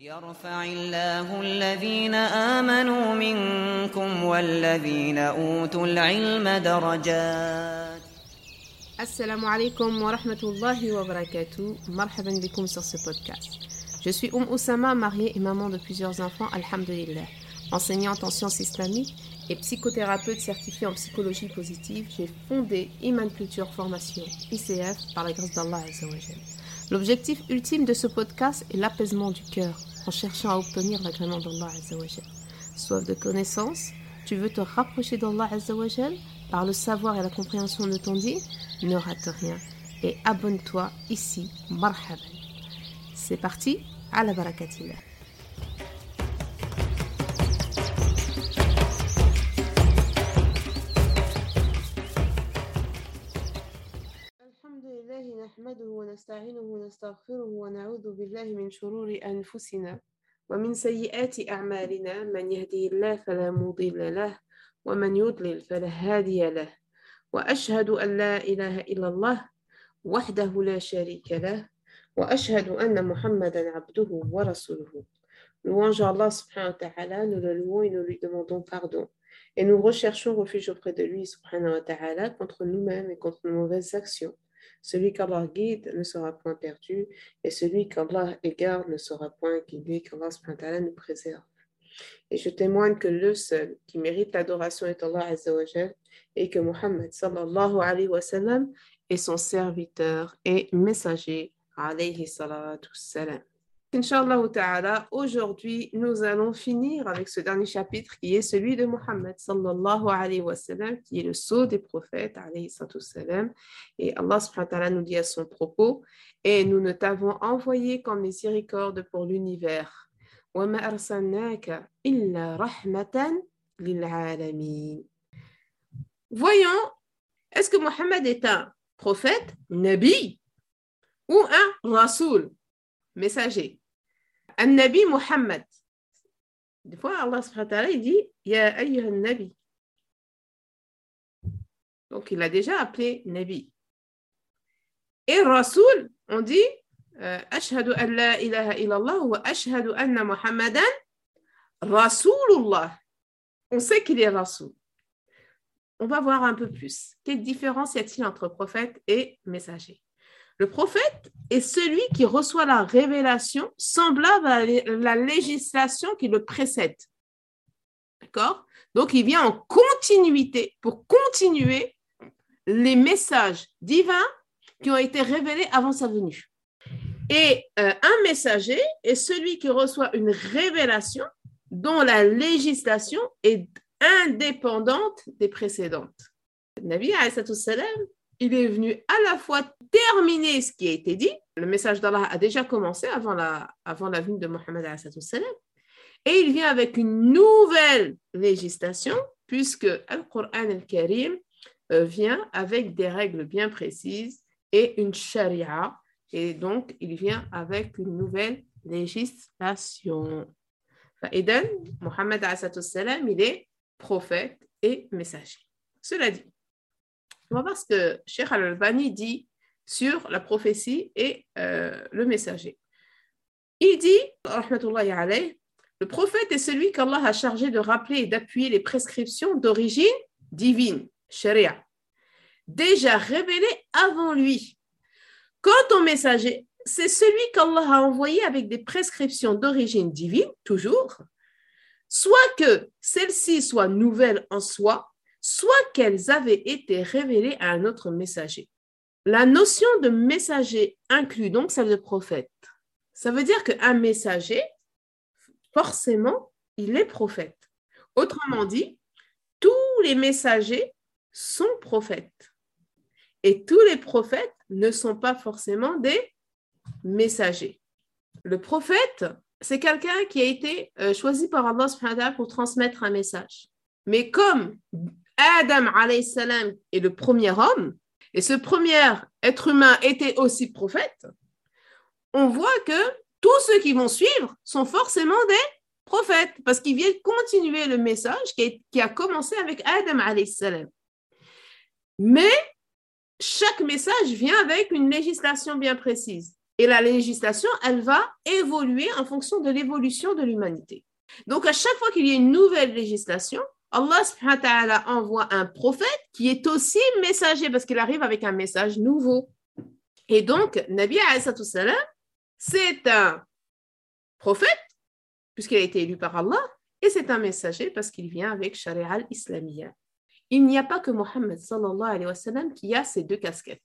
يرفع الله الذين آمنوا منكم والذين أوتوا العلم درجات Assalamu alaikum wa rahmatullahi wa barakatuh. Marhaban bikum sur ce podcast. Je suis Oum Oussama, mariée et maman de plusieurs enfants, alhamdulillah. Enseignante en sciences islamiques et psychothérapeute certifiée en psychologie positive, j'ai fondé Iman Culture Formation, ICF, par la grâce d'Allah Azzawajal. L'objectif ultime de ce podcast est l'apaisement du cœur en cherchant à obtenir l'agrément d'Allah Azzawajal. Soif de connaissance, tu veux te rapprocher d'Allah Azzawajal par le savoir et la compréhension de ton dit, ne rate rien et abonne-toi ici, marhaban. C'est parti, à la barakatillah. نحمده ونستعينه ونستغفره ونعوذ بالله من شرور أنفسنا ومن سيئات أعمالنا من يهده الله فلا مضل له ومن يضلل فلا هادي له وأشهد أن لا إله إلا الله وحده لا شريك له وأشهد أن محمدا عبده ورسوله Louange à Allah subhanahu wa ta'ala, nous le louons et nous lui demandons pardon. Et nous recherchons refuge auprès de lui subhanahu wa ta'ala contre nous-mêmes et contre nos mauvaises actions. Celui qu'Allah guide ne sera point perdu, et celui qu'Allah égare ne sera point guidé, qu'Allah nous préserve. Et je témoigne que le seul qui mérite l'adoration est Allah Azza wa Jal, et que Muhammad sallallahu est son serviteur et messager. Inch'Allah ta'ala, aujourd'hui, nous allons finir avec ce dernier chapitre qui est celui de Mohammed sallallahu alayhi wa sallam, qui est le sceau des prophètes alayhi sallam. Et Allah nous dit à son propos Et nous ne t'avons envoyé qu'en miséricorde pour l'univers. Voyons, est-ce que Mohammed est un prophète, nabi, ou un rasoul, messager? Nabi Mohammed. Des fois, Allah subhanahu dit Ya ayyuhan nabi. Donc, il a déjà appelé nabi. Et rasoul, on dit Ashhadu an la ilaha illallah wa ashhadu anna Muhammadan rasoulullah. On sait qu'il est rasoul on va voir un peu plus. Quelle différence y a-t-il entre prophète et messager? Le prophète est celui qui reçoit la révélation semblable à la législation qui le précède. D'accord? Donc, il vient en continuité pour continuer les messages divins qui ont été révélés avant sa venue. Et euh, un messager est celui qui reçoit une révélation dont la législation est indépendante des précédentes. Le Nabi il est venu à la fois terminer ce qui a été dit, le message d'Allah a déjà commencé avant la, avant venue de Mohammed et il vient avec une nouvelle législation, puisque le Coran al-Karim vient avec des règles bien précises et une sharia, et donc il vient avec une nouvelle législation. Eden, Mohammed il est prophète et messager. Cela dit, on va voir ce que Sheikh Al-Albani dit sur la prophétie et euh, le messager. Il dit, le prophète est celui qu'Allah a chargé de rappeler et d'appuyer les prescriptions d'origine divine, sharia, déjà révélées avant lui. Quant au messager, c'est celui qu'Allah a envoyé avec des prescriptions d'origine divine, toujours, soit que celles-ci soient nouvelles en soi, soit qu'elles avaient été révélées à un autre messager. La notion de messager inclut donc celle de prophète. Ça veut dire qu'un messager, forcément, il est prophète. Autrement dit, tous les messagers sont prophètes. Et tous les prophètes ne sont pas forcément des messagers. Le prophète, c'est quelqu'un qui a été euh, choisi par Allah pour transmettre un message. Mais comme Adam salam est le premier homme, et ce premier être humain était aussi prophète, on voit que tous ceux qui vont suivre sont forcément des prophètes, parce qu'ils viennent continuer le message qui a, commencé avec Adam salam. Mais chaque message vient avec une législation bien précise. Et la législation, elle va évoluer en fonction de l'évolution de l'humanité. Donc, à chaque fois qu'il y a une nouvelle législation, Allah subhanahu wa ta'ala envoie un prophète qui est aussi messager parce qu'il arrive avec un message nouveau. Et donc, Nabi salam, c'est un prophète puisqu'il a été élu par Allah et c'est un messager parce qu'il vient avec Sharia al-Islamiyya. Il n'y a pas que Mohammed sallallahu alayhi wa sallam qui a ces deux casquettes.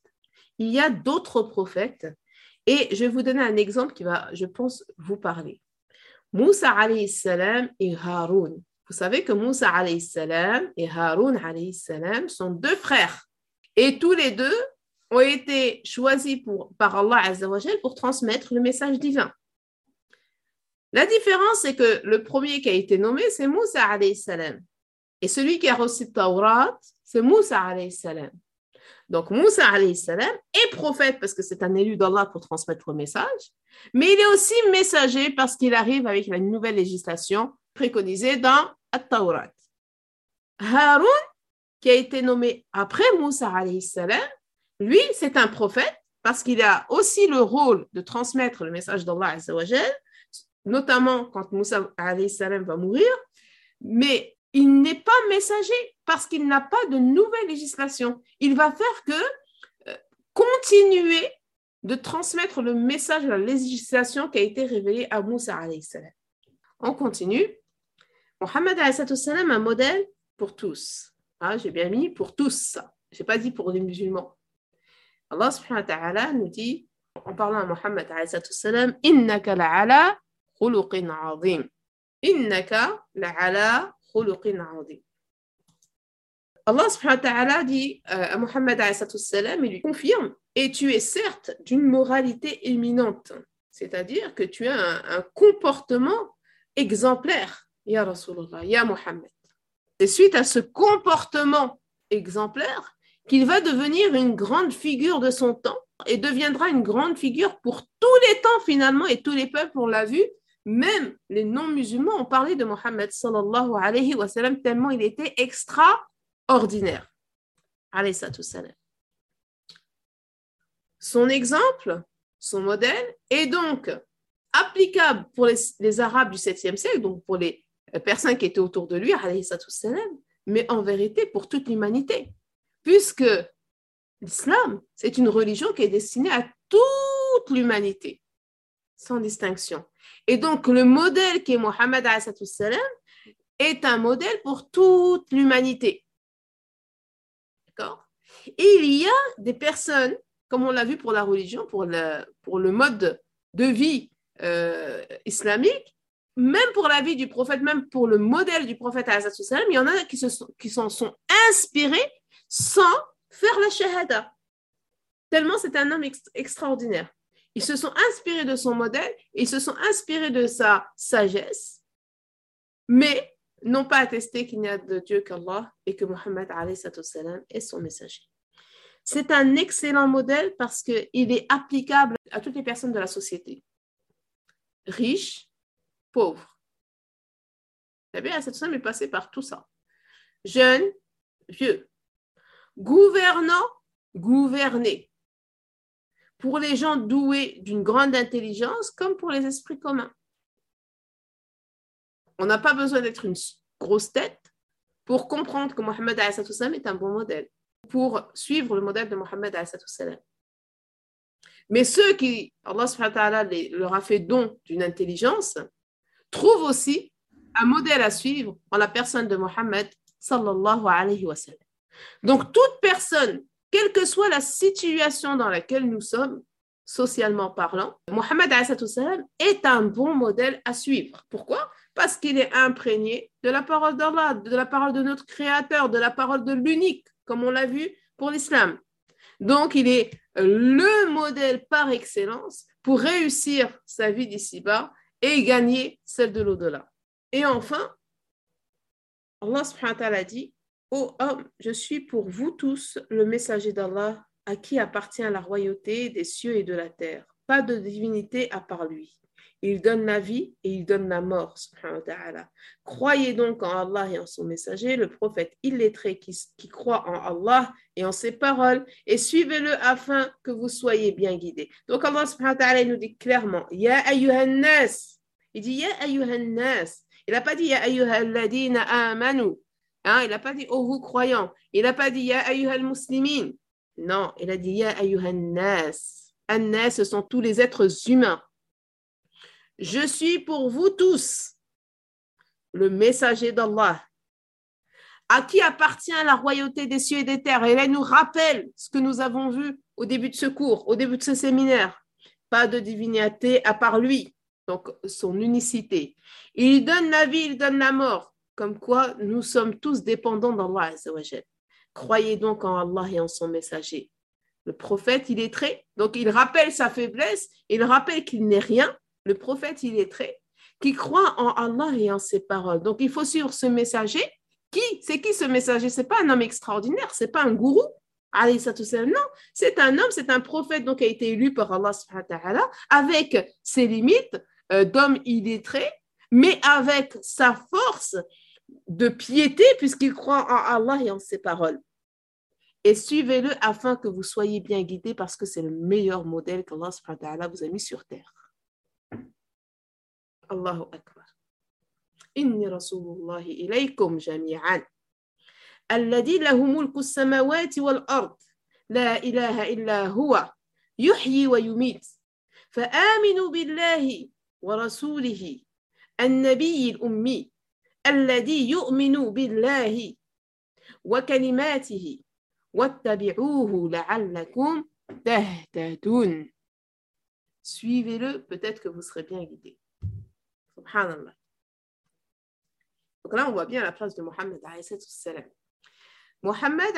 Il y a d'autres prophètes et je vais vous donner un exemple qui va, je pense, vous parler. Moussa alayhi salam et Haroun. Vous savez que Moussa salam et Haroun salam sont deux frères. Et tous les deux ont été choisis pour, par Allah Azzawajal pour transmettre le message divin. La différence, c'est que le premier qui a été nommé, c'est Moussa salam. Et celui qui a reçu Taurat, c'est Moussa salam. Donc Moussa salam est prophète parce que c'est un élu d'Allah pour transmettre le message, mais il est aussi messager parce qu'il arrive avec la nouvelle législation préconisée dans At-Taurat. Haroun, qui a été nommé après Moussa salam, lui, c'est un prophète parce qu'il a aussi le rôle de transmettre le message d'Allah notamment quand Moussa salam va mourir, mais il n'est pas messager parce qu'il n'a pas de nouvelle législation. Il va faire que euh, continuer de transmettre le message de la législation qui a été révélée à Moussa. On continue. Mohammed salam un modèle pour tous. Ah, j'ai bien mis pour tous. Je n'ai pas dit pour les musulmans. Allah subhanahu wa nous dit, en parlant à Mohammed salam, Innaka khuluqin azim. Innaka khuluqin azim. Allah subhanahu wa dit euh, à Mohammed salam, il lui confirme, et tu es certes d'une moralité éminente, c'est-à-dire que tu as un comportement exemplaire, Ya Rasulullah, Ya Muhammad. C'est suite à ce comportement exemplaire qu'il va devenir une grande figure de son temps et deviendra une grande figure pour tous les temps finalement et tous les peuples, on l'a vu, même les non-musulmans ont parlé de Mohammed sallallahu alayhi wa sallam tellement il était extraordinaire. Alayhi. Son exemple, son modèle est donc applicable pour les, Arabes du 7e siècle, donc pour les personnes qui étaient autour de lui, mais en vérité pour toute l'humanité, puisque l'islam, c'est une religion qui est destinée à toute l'humanité, sans distinction. Et donc, le modèle qui est Mohammed est un modèle pour toute l'humanité. D'accord? Et il y a des personnes, comme on l'a vu pour la religion, pour le, pour le mode de vie euh, islamique, même pour la vie du prophète, même pour le modèle du prophète il y en a qui s'en qui sont inspirés sans faire la shahada. Tellement c'est un homme extraordinaire. Ils se sont inspirés de son modèle, ils se sont inspirés de sa sagesse, mais n'ont pas attesté qu'il n'y a de Dieu qu'Allah et que Mohammed est son messager. C'est un excellent modèle parce qu'il est applicable à toutes les personnes de la société, riches, pauvres. Nabi est passé par tout ça. Jeunes, vieux, gouvernants, gouvernés pour les gens doués d'une grande intelligence comme pour les esprits communs. On n'a pas besoin d'être une grosse tête pour comprendre que Mohammed est un bon modèle, pour suivre le modèle de Mohammed Mais ceux qui, Allah leur a fait don d'une intelligence, trouvent aussi un modèle à suivre en la personne de Mohammed. Donc toute personne quelle que soit la situation dans laquelle nous sommes, socialement parlant, Mohammed est un bon modèle à suivre. Pourquoi? Parce qu'il est imprégné de la parole d'Allah, de la parole de notre Créateur, de la parole de l'unique, comme on l'a vu pour l'islam. Donc, il est le modèle par excellence pour réussir sa vie d'ici-bas et gagner celle de l'au-delà. Et enfin, Allah subhanahu dit Ô homme, je suis pour vous tous le messager d'Allah à qui appartient la royauté des cieux et de la terre. Pas de divinité à part lui. Il donne la vie et il donne la mort. Subhanahu wa ta'ala. Croyez donc en Allah et en son messager, le prophète illettré qui, croit en Allah et en ses paroles, et suivez-le afin que vous soyez bien guidés. Donc Allah subhanahu wa ta'ala nous dit clairement, Ya ayyuhan nas. Il dit Ya ayyuhan nas. Il n'a pas dit Ya ayyuhal ladina amanu. Hein, il n'a pas dit Oh vous croyants. Il n'a pas dit Ya ayyuhal muslimin. Non, il a dit Ya ayyuhan nas. An-nas, ce sont tous les êtres humains. Je suis pour vous tous le messager d'Allah, à qui appartient la royauté des cieux et des terres. Et là, il nous rappelle ce que nous avons vu au début de ce cours, au début de ce séminaire. Pas de divinité à part lui, donc son unicité. Il donne la vie, il donne la mort, comme quoi nous sommes tous dépendants d'Allah. Croyez donc en Allah et en son messager. Le prophète, il est très, donc il rappelle sa faiblesse, il rappelle qu'il n'est rien, le prophète il est très qui croit en Allah et en ses paroles. Donc il faut suivre ce messager. Qui C'est qui ce messager? C'est pas un homme extraordinaire, c'est pas un gourou. Non, c'est un homme, c'est un prophète donc qui a été élu par Allah avec ses limites euh, d'homme illettré, mais avec sa force de piété puisqu'il croit en Allah et en ses paroles. Et suivez-le afin que vous soyez bien guidés parce que c'est le meilleur modèle qu'Allah vous a mis sur terre. الله أكبر. إني رسول الله إليكم جميعا. الذي له ملك السماوات والأرض. لا إله إلا هو. يحيي ويميت. فآمنوا بالله ورسوله النبي الأمي. الذي يؤمن بالله وكلماته. واتبعوه لعلكم تهتدون. Suivez-le, peut-être que vous serez bien guidés. Donc là, on voit bien la place de Mohammed. Mohammed,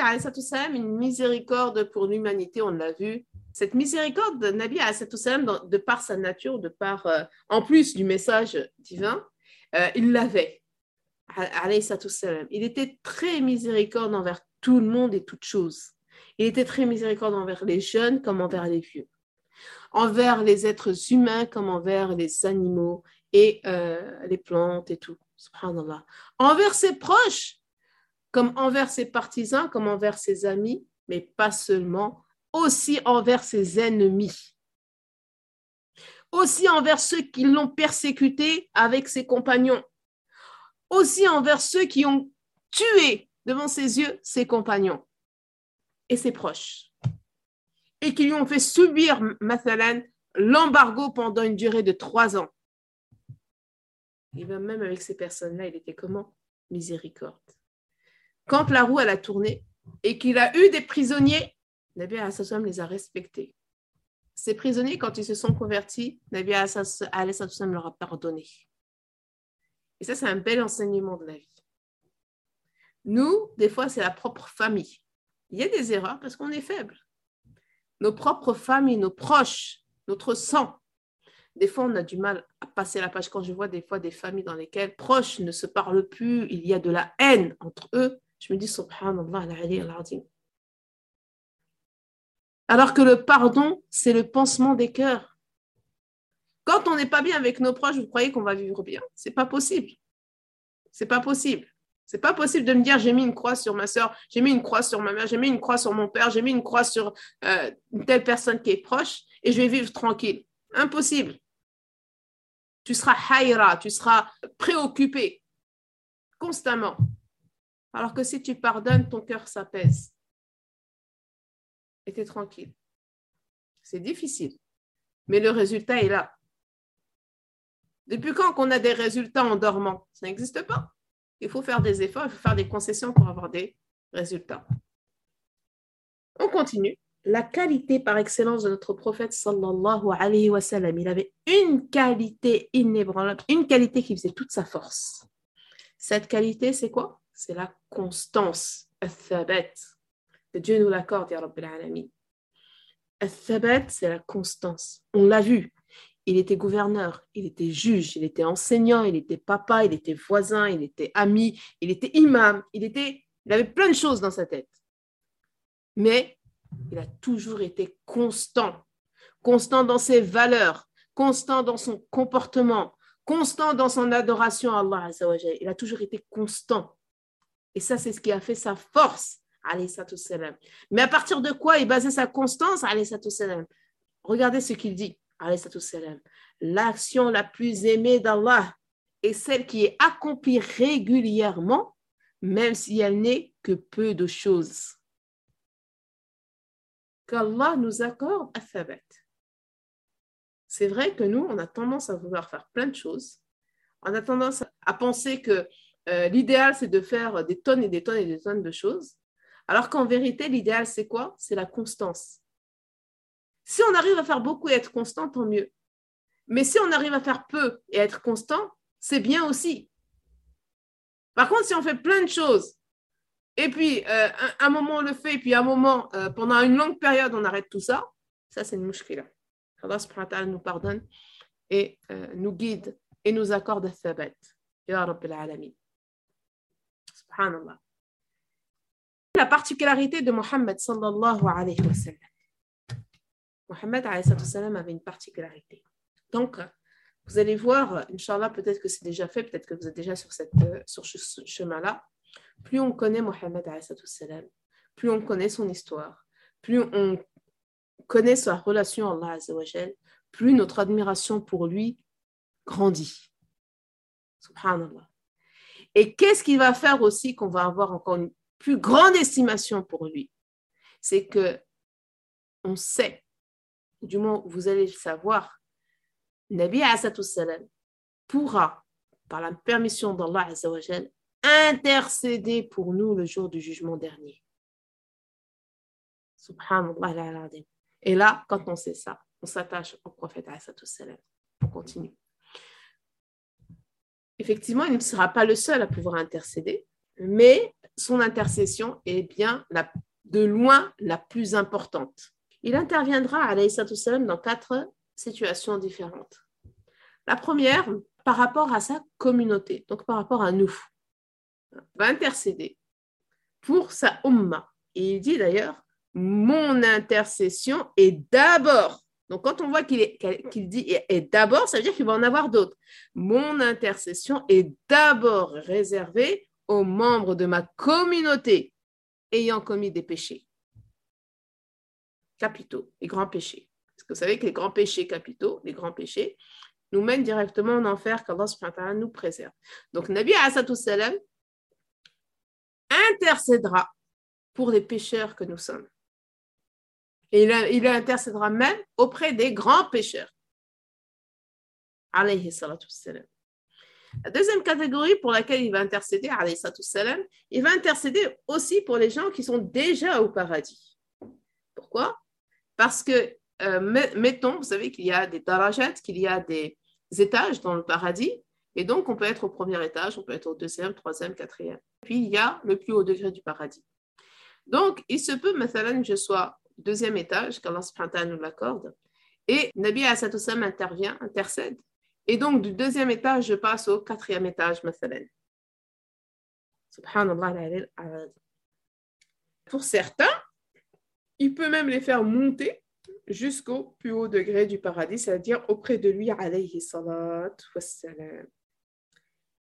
une miséricorde pour l'humanité, on l'a vu. Cette miséricorde de Nabi, de par sa nature, de par, euh, en plus du message divin, euh, il l'avait. Il était très miséricorde envers tout le monde et toutes choses. Il était très miséricorde envers les jeunes comme envers les vieux envers les êtres humains comme envers les animaux et euh, les plantes et tout. Subhanallah. Envers ses proches, comme envers ses partisans, comme envers ses amis, mais pas seulement, aussi envers ses ennemis. Aussi envers ceux qui l'ont persécuté avec ses compagnons. Aussi envers ceux qui ont tué devant ses yeux ses compagnons et ses proches et qui lui ont fait subir, mathalan, l'embargo pendant une durée de trois ans. Et même avec ces personnes-là, il était comment? Miséricorde. Quand la roue elle a tourné et qu'il a eu des prisonniers, Nabi Assasam les a respectés. Ces prisonniers, quand ils se sont convertis, Nabi Assasam leur a pardonné. Et ça, c'est un bel enseignement de la vie. Nous, des fois, c'est la propre famille. Il y a des erreurs parce qu'on est faible nos propres familles, nos proches, notre sang. Des fois, on a du mal à passer la page. Quand je vois des fois des familles dans lesquelles proches ne se parlent plus, il y a de la haine entre eux, je me dis, subhanallah, alors que le pardon, c'est le pansement des cœurs. Quand on n'est pas bien avec nos proches, vous croyez qu'on va vivre bien? C'est pas possible. C'est pas possible. C'est pas possible de me dire j'ai mis une croix sur ma soeur, j'ai mis une croix sur ma mère, j'ai mis une croix sur mon père, j'ai mis une croix sur euh, une telle personne qui est proche et je vais vivre tranquille. Impossible. Tu seras haïra, tu seras préoccupé constamment. Alors que si tu pardonnes, ton cœur s'apaise. Et tu es tranquille. C'est difficile. Mais le résultat est là. Depuis quand qu'on a des résultats en dormant? Ça n'existe pas. Il faut faire des efforts, il faut faire des concessions pour avoir des résultats. On continue. La qualité par excellence de notre prophète sallallahu alayhi wa sallam, il avait une qualité inébranlable, une qualité qui faisait toute sa force. Cette qualité, c'est quoi? C'est la constance, al-thabat. Que Dieu nous l'accorde, ya Rabbil Alamin. Al-thabat, c'est la constance. On l'a vu, il était gouverneur, il était juge, il était enseignant, il était papa, il était voisin, il était ami, il était imam, il, était, il avait plein de choses dans sa tête. Mais il a toujours été constant, constant dans ses valeurs, constant dans son comportement, constant dans son adoration à Allah. Il a toujours été constant. Et ça, c'est ce qui a fait sa force. Mais à partir de quoi il basait sa constance Regardez ce qu'il dit. L'action la plus aimée d'Allah est celle qui est accomplie régulièrement, même si elle n'est que peu de choses. Qu'Allah nous accorde à Thabat. C'est vrai que nous, on a tendance à vouloir faire plein de choses. On a tendance à penser que euh, l'idéal, c'est de faire des tonnes et des tonnes et des tonnes de choses. Alors qu'en vérité, l'idéal, c'est quoi? C'est la constance. Si on arrive à faire beaucoup et être constant, tant mieux. Mais si on arrive à faire peu et être constant, c'est bien aussi. Par contre, si on fait plein de choses, et puis euh, un, moment on le fait, et puis un moment, euh, pendant une longue période, on arrête tout ça, ça c'est une mouchkila. Allah nous pardonne et euh, nous guide et nous accorde thabat. Ya Rabbil Alamin. Subhanallah. La particularité de Mohammed sallallahu alayhi wa sallam. Mohammed avait une particularité. Donc, vous allez voir, Inch'Allah, peut-être que c'est déjà fait, peut-être que vous êtes déjà sur, cette, sur ce chemin-là. Plus on connaît Mohammed, plus on connaît son histoire, plus on connaît sa relation à Allah, plus notre admiration pour lui grandit. Subhanallah. Et qu'est-ce qui va faire aussi qu'on va avoir encore une plus grande estimation pour lui? C'est que on sait, du moins vous allez le savoir, Nabi salam pourra, par la permission d'Allah intercéder pour nous le jour du jugement dernier. Subhanallah. Et là, quand on sait ça, on s'attache au prophète salam. On continue. Effectivement, il ne sera pas le seul à pouvoir intercéder, mais son intercession est bien la, de loin la plus importante. Il interviendra, alayhi salam, dans quatre situations différentes. La première, par rapport à sa communauté, donc par rapport à nous, va intercéder pour sa umma. Et il dit d'ailleurs, mon intercession est d'abord. Donc quand on voit qu'il dit est d'abord, ça veut dire qu'il va en avoir d'autres. Mon intercession est d'abord réservée aux membres de ma communauté ayant commis des péchés capitaux, les grands péchés. Parce que vous savez que les grands péchés capitaux, les grands péchés, nous mènent directement en enfer qu'Allah nous préserve. Donc Nabi salam intercédera pour les pécheurs que nous sommes. Et il, intercédera même auprès des grands pécheurs. La deuxième catégorie pour laquelle il va intercéder, il va intercéder aussi pour les gens qui sont déjà au paradis. Pourquoi? Parce que, euh, mettons, vous savez qu'il y a des darajat, qu'il y a des étages dans le paradis, et donc, on peut être au premier étage, on peut être au deuxième, troisième, quatrième. Puis, il y a le plus haut degré du paradis. Donc, il se peut, que je sois au deuxième étage, qu'Allah nous l'accorde, et Nabi Assatousam intervient, intercède. Et donc, du deuxième étage, je passe au quatrième étage, mathalan. Subhanallah, pour certains, il peut même les faire monter jusqu'au plus haut degré du paradis, c'est-à-dire auprès de lui, alayhi salat wassalam.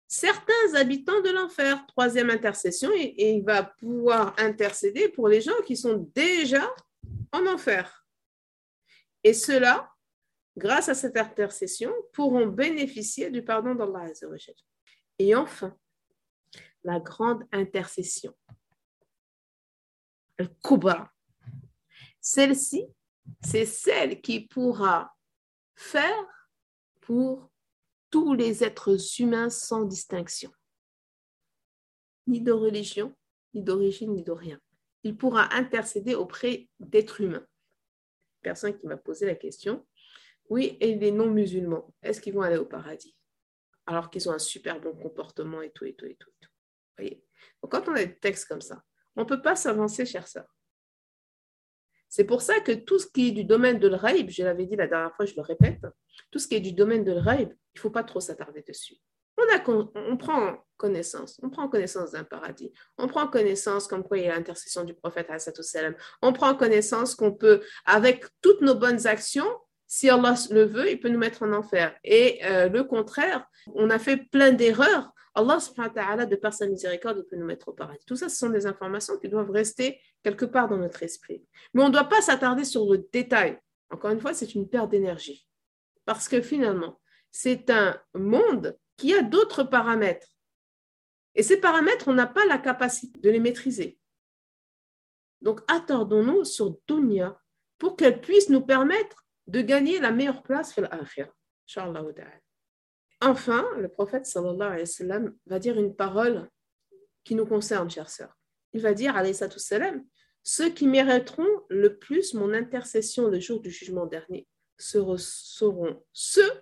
Certains habitants de l'enfer, troisième intercession, et, il va pouvoir intercéder pour les gens qui sont déjà en enfer. Et cela grâce à cette intercession, pourront bénéficier du pardon d'Allah Et enfin, la grande intercession, le kubra. Celle-ci, c'est celle qui pourra faire pour tous les êtres humains sans distinction, ni de religion, ni d'origine, ni de rien. Il pourra intercéder auprès d'êtres humains. Personne qui m'a posé la question, oui, et les non-musulmans, est-ce qu'ils vont aller au paradis? Alors qu'ils ont un super bon comportement et tout, et tout, et tout. voyez? Donc, quand on a des textes comme ça, on ne peut pas s'avancer, chers sœurs. C'est pour ça que tout ce qui est du domaine de l'raïb, je l'avais dit la dernière fois, je le répète, tout ce qui est du domaine de l'raïb, il ne faut pas trop s'attarder dessus. On, prend connaissance, on prend connaissance d'un paradis, on prend connaissance comme quoi il y a l'intercession du prophète, on prend connaissance qu'on peut, avec toutes nos bonnes actions, si Allah le veut, il peut nous mettre en enfer. Et euh, le contraire, on a fait plein d'erreurs. Allah, de par sa miséricorde, peut nous mettre au paradis. Tout ça, ce sont des informations qui doivent rester quelque part dans notre esprit. Mais on ne doit pas s'attarder sur le détail. Encore une fois, c'est une perte d'énergie. Parce que finalement, c'est un monde qui a d'autres paramètres. Et ces paramètres, on n'a pas la capacité de les maîtriser. Donc, attardons-nous sur Dunya pour qu'elle puisse nous permettre de gagner la meilleure place akhirah. Enfin, le prophète sallallahu alayhi wa sallam va dire une parole qui nous concerne, chers sœurs. Il va dire, alayhi salam, ceux qui mériteront le plus mon intercession le jour du jugement dernier seront ceux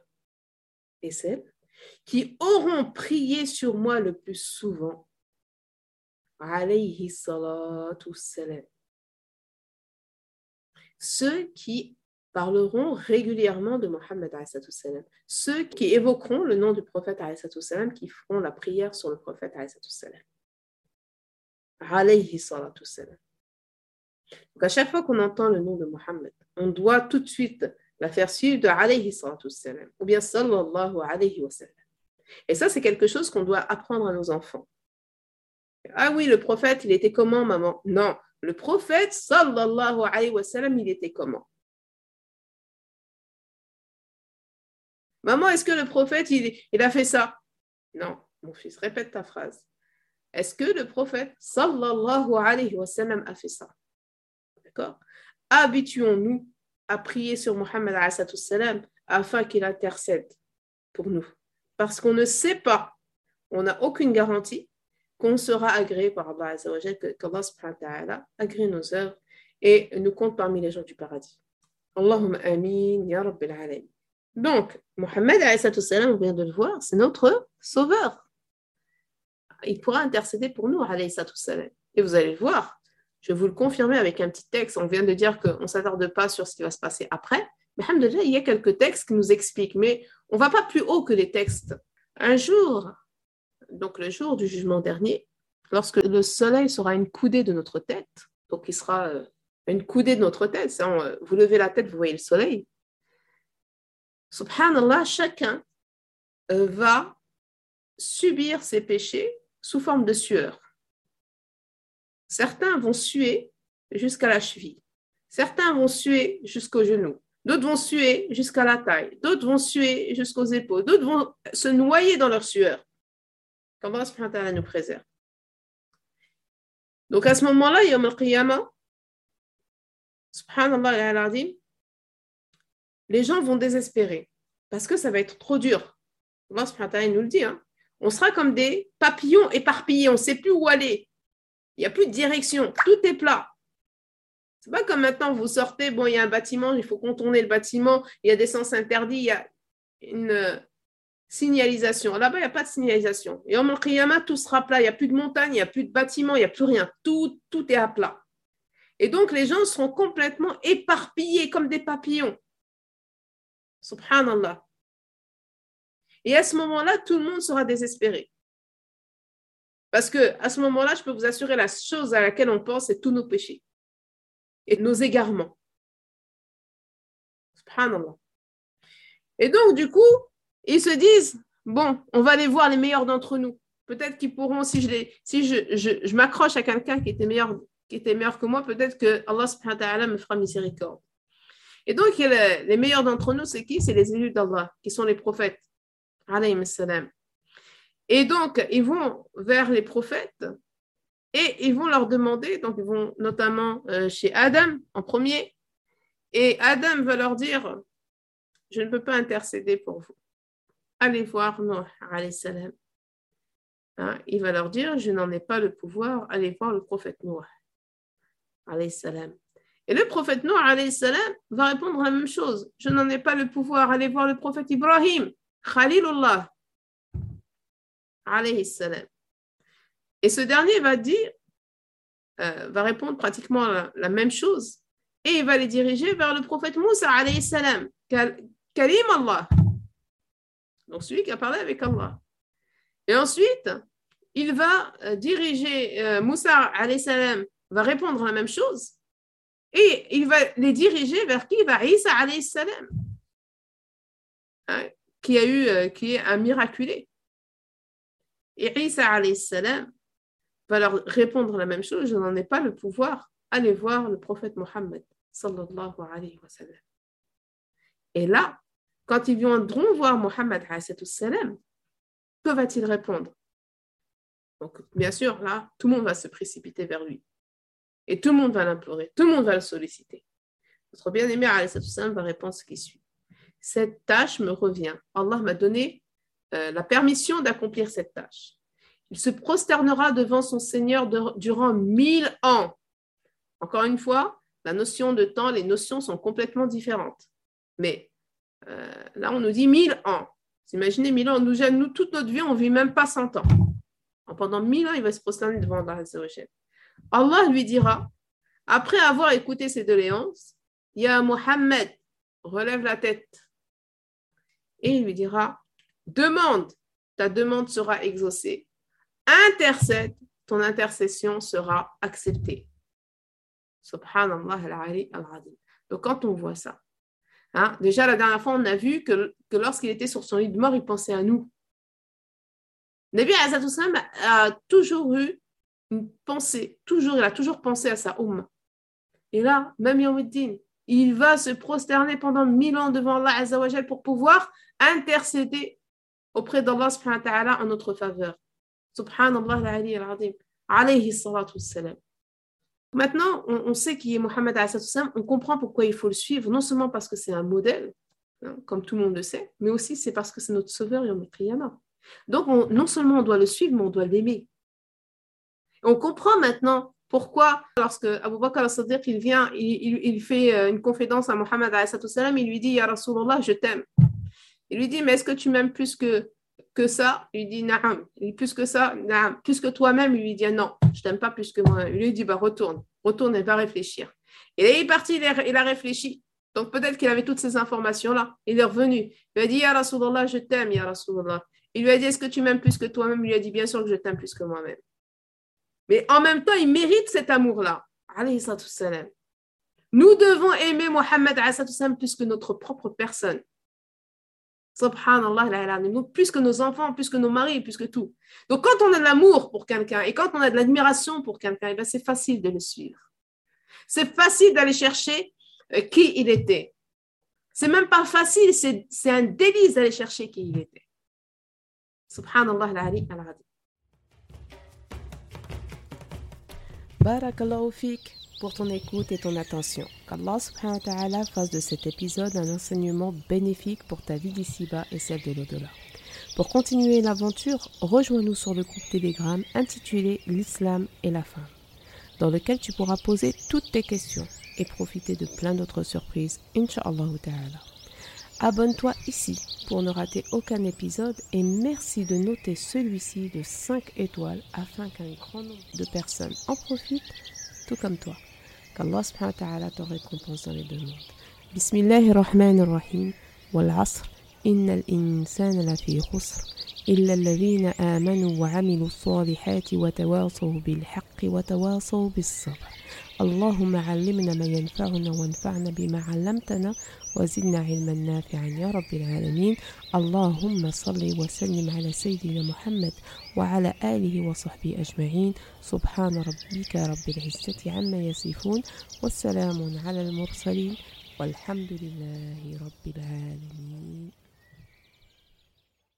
qui auront prié sur moi le plus souvent. Alayhi salatu. Ceux qui parleront régulièrement de Mohammed. Ceux qui évoqueront le nom du prophète salam, qui feront la prière sur le prophète salam. Alayhi. Donc à chaque fois qu'on entend le nom de Mohammed, on doit tout de suite la faire suivre de alayhi salatu salam ou bien sallallahu alayhi wa sallam. Et ça, c'est quelque chose qu'on doit apprendre à nos enfants. Ah oui, le prophète, il était comment, maman? Non, le prophète, sallallahu alayhi wa sallam, il était comment? Maman, est-ce que le prophète, il, il a fait ça? Non, mon fils, répète ta phrase. Est-ce que le prophète, sallallahu alayhi wa sallam, a fait ça? D'accord? Habituons-nous à prier sur Mohammed afin qu'il intercède pour nous. Parce qu'on ne sait pas, on n'a aucune garantie qu'on sera agréé par Allah Azzawajal, qu'Allah agrée nos œuvres et nous compte parmi les gens du paradis. Allahumma amin, ya rabbil alamin. Donc, Mohammed, on vient de le voir, c'est notre sauveur. Il pourra intercéder pour nous, et vous allez le voir, je vais vous le confirmer avec un petit texte. On vient de dire qu'on ne s'attarde pas sur ce qui va se passer après. Mais il y a quelques textes qui nous expliquent, mais on ne va pas plus haut que les textes. Un jour, donc le jour du jugement dernier, lorsque le soleil sera une coudée de notre tête, donc il sera euh, une coudée de notre tête, euh, vous levez la tête, vous voyez le soleil, subhanallah, chacun euh, va subir ses péchés sous forme de sueur. Certains vont suer jusqu'à la cheville. Certains vont suer jusqu'au genou. D'autres vont suer jusqu'à la taille. D'autres vont suer jusqu'aux épaules. D'autres vont se noyer dans leur sueur. Qu'Allah nous préserve. Donc à ce moment-là, Yom al-Qiyamah, subhanallah les gens vont désespérer parce que ça va être trop dur. Allah nous le dit. Hein. On sera comme des papillons éparpillés, on ne sait plus où aller. Il n'y a plus de direction, tout est plat. C'est pas comme maintenant, vous sortez, bon, il y a un bâtiment, il faut contourner le bâtiment, il y a des sens interdits, il y a une euh, signalisation. Là-bas, il n'y a pas de signalisation. Et en Qiyamah, tout sera plat, il n'y a plus de montagne, il n'y a plus de bâtiment, il n'y a plus rien. Tout, tout est à plat. Et donc, les gens seront complètement éparpillés comme des papillons. Subhanallah. Et à ce moment-là, tout le monde sera désespéré. Parce que à ce moment-là, je peux vous assurer, la chose à laquelle on pense, c'est tous nos péchés et nos égarements. Subhanallah. Et donc, du coup, ils se disent, bon, on va aller voir les meilleurs d'entre nous. Peut-être qu'ils pourront, si je, les, si je, je, m'accroche à quelqu'un qui était meilleur qui était meilleur que moi, peut-être que Allah subhanahu wa ta'ala me fera miséricorde. Et donc, les meilleurs d'entre nous, c'est qui? C'est les élus d'Allah, qui sont les prophètes. Alayhi salam. Et donc, ils vont vers les prophètes et ils vont leur demander, donc ils vont notamment euh, chez Adam en premier, et Adam va leur dire, je ne peux pas intercéder pour vous. Allez voir Noah, salam. Hein, il va leur dire, je n'en ai pas le pouvoir, allez voir le prophète Noah, salam. Et le prophète Noah, va répondre la même chose, je n'en ai pas le pouvoir, allez voir le prophète Ibrahim, Khalilullah, Et ce dernier va dire, euh, va répondre pratiquement la, même chose. Et il va les diriger vers le prophète Moussa, alayhi Kalim Allah. Donc celui qui a parlé avec Allah. Et ensuite, il va euh, diriger, euh, Moussa, alayhi va répondre la même chose. Et il va les diriger vers qui? Vers Isa, hein, qui, a eu, euh, qui est un miraculé. Et Isa salam va leur répondre la même chose, je n'en ai pas le pouvoir. Allez voir le prophète Mohammed. Et là, quand ils viendront voir Mohammed que va-t-il répondre? Donc, bien sûr, là, tout le monde va se précipiter vers lui. Et tout le monde va l'implorer, tout le monde va le solliciter. Notre bien-aimé va répondre ce qui suit. Cette tâche me revient. Allah m'a donné euh, la permission d'accomplir cette tâche. Il se prosternera devant son Seigneur durant mille ans. Encore une fois, la notion de temps, les notions sont complètement différentes. Mais euh, là, on nous dit mille ans. Vous imaginez mille ans, nous, nous, toute notre vie, on ne vit même pas 100 ans. Pendant mille ans, il va se prosterner devant Allah. Allah lui dira, après avoir écouté ces doléances, Ya Mohammed, relève la tête. Et il lui dira, demande, ta demande sera exaucée intercède, ton intercession sera acceptée. Subhanallah al-Radim. Donc, quand on voit ça, hein, déjà la dernière fois, on a vu que, lorsqu'il était sur son lit de mort, il pensait à nous. Nabi Azzatoussam a toujours eu une pensée, toujours, il a toujours pensé à sa Umm. Et là, même Yawmiddin, il va se prosterner pendant mille ans devant Allah pour pouvoir intercéder auprès d'Allah en notre faveur. Subhanallah al-azim. Alayhi salatu salam. Maintenant, on, sait qui est Mohammed on comprend pourquoi il faut le suivre, non seulement parce que c'est un modèle, hein, comme tout le monde le sait, mais aussi c'est parce que c'est notre sauveur Yom Qiyamah. Donc, non seulement on doit le suivre, mais on doit l'aimer. On comprend maintenant pourquoi, lorsque Abu Bakr al-Siddiq il vient, il, il, fait euh, une confidence à Mohammed, il lui dit Ya Rasulallah, je t'aime. Il lui dit Mais est-ce que tu m'aimes plus que, ça, il dit Naam. Il dit plus que ça? Plus que toi-même, il lui dit non, je t'aime pas plus que moi. Il lui dit bah, retourne, retourne et va réfléchir. Et il est parti, il a, réfléchi. Donc peut-être qu'il avait toutes ces informations-là. Il est revenu. Il lui a dit Ya Rasulallah, je t'aime, Ya Rasulallah. Il lui a dit Est-ce que tu m'aimes plus que toi-même? Il lui a dit Bien sûr que je t'aime plus que moi-même. Mais en même temps, il mérite cet amour-là. Nous devons aimer Mohammed plus que notre propre personne. Subhanallah, plus que nos enfants, plus que nos maris, plus que tout. Donc, quand on a de l'amour pour quelqu'un et quand on a de l'admiration pour quelqu'un, eh ben, c'est facile de le suivre. C'est facile d'aller chercher euh, qui il était. C'est même pas facile, c'est un délice d'aller chercher qui il était. Subhanallah, al-Ali al-Radi. Barakallahu pour ton écoute et ton attention. Qu'Allah subhanahu wa ta'ala fasse de cet épisode un enseignement bénéfique pour ta vie d'ici-bas et celle de l'au-delà. Pour continuer l'aventure, rejoins-nous sur le groupe Telegram intitulé L'Islam et la femme, dans lequel tu pourras poser toutes tes questions et profiter de plein d'autres surprises, Inch'Allah ta'ala. Abonne-toi ici pour ne rater aucun épisode et merci de noter celui-ci de 5 étoiles afin qu'un grand nombre de personnes en profitent, tout comme toi. qu'Allah subhanahu wa ta'ala te récompense dans les deux mondes. Bismillah ar-Rahman ar-Rahim. والعصر إن الإنسان لفي خسر إلا الذين آمنوا وعملوا الصالحات وتواصوا بالحق وتواصوا بالصبر اللهم علمنا ما ينفعنا وانفعنا بما علمتنا وزدنا علما نافعا يا رب العالمين. اللهم صل وسلم على سيدنا محمد وعلى آله وصحبه أجمعين. سبحان ربك رب العزة عما يصفون والسلام على المرسلين والحمد لله رب العالمين.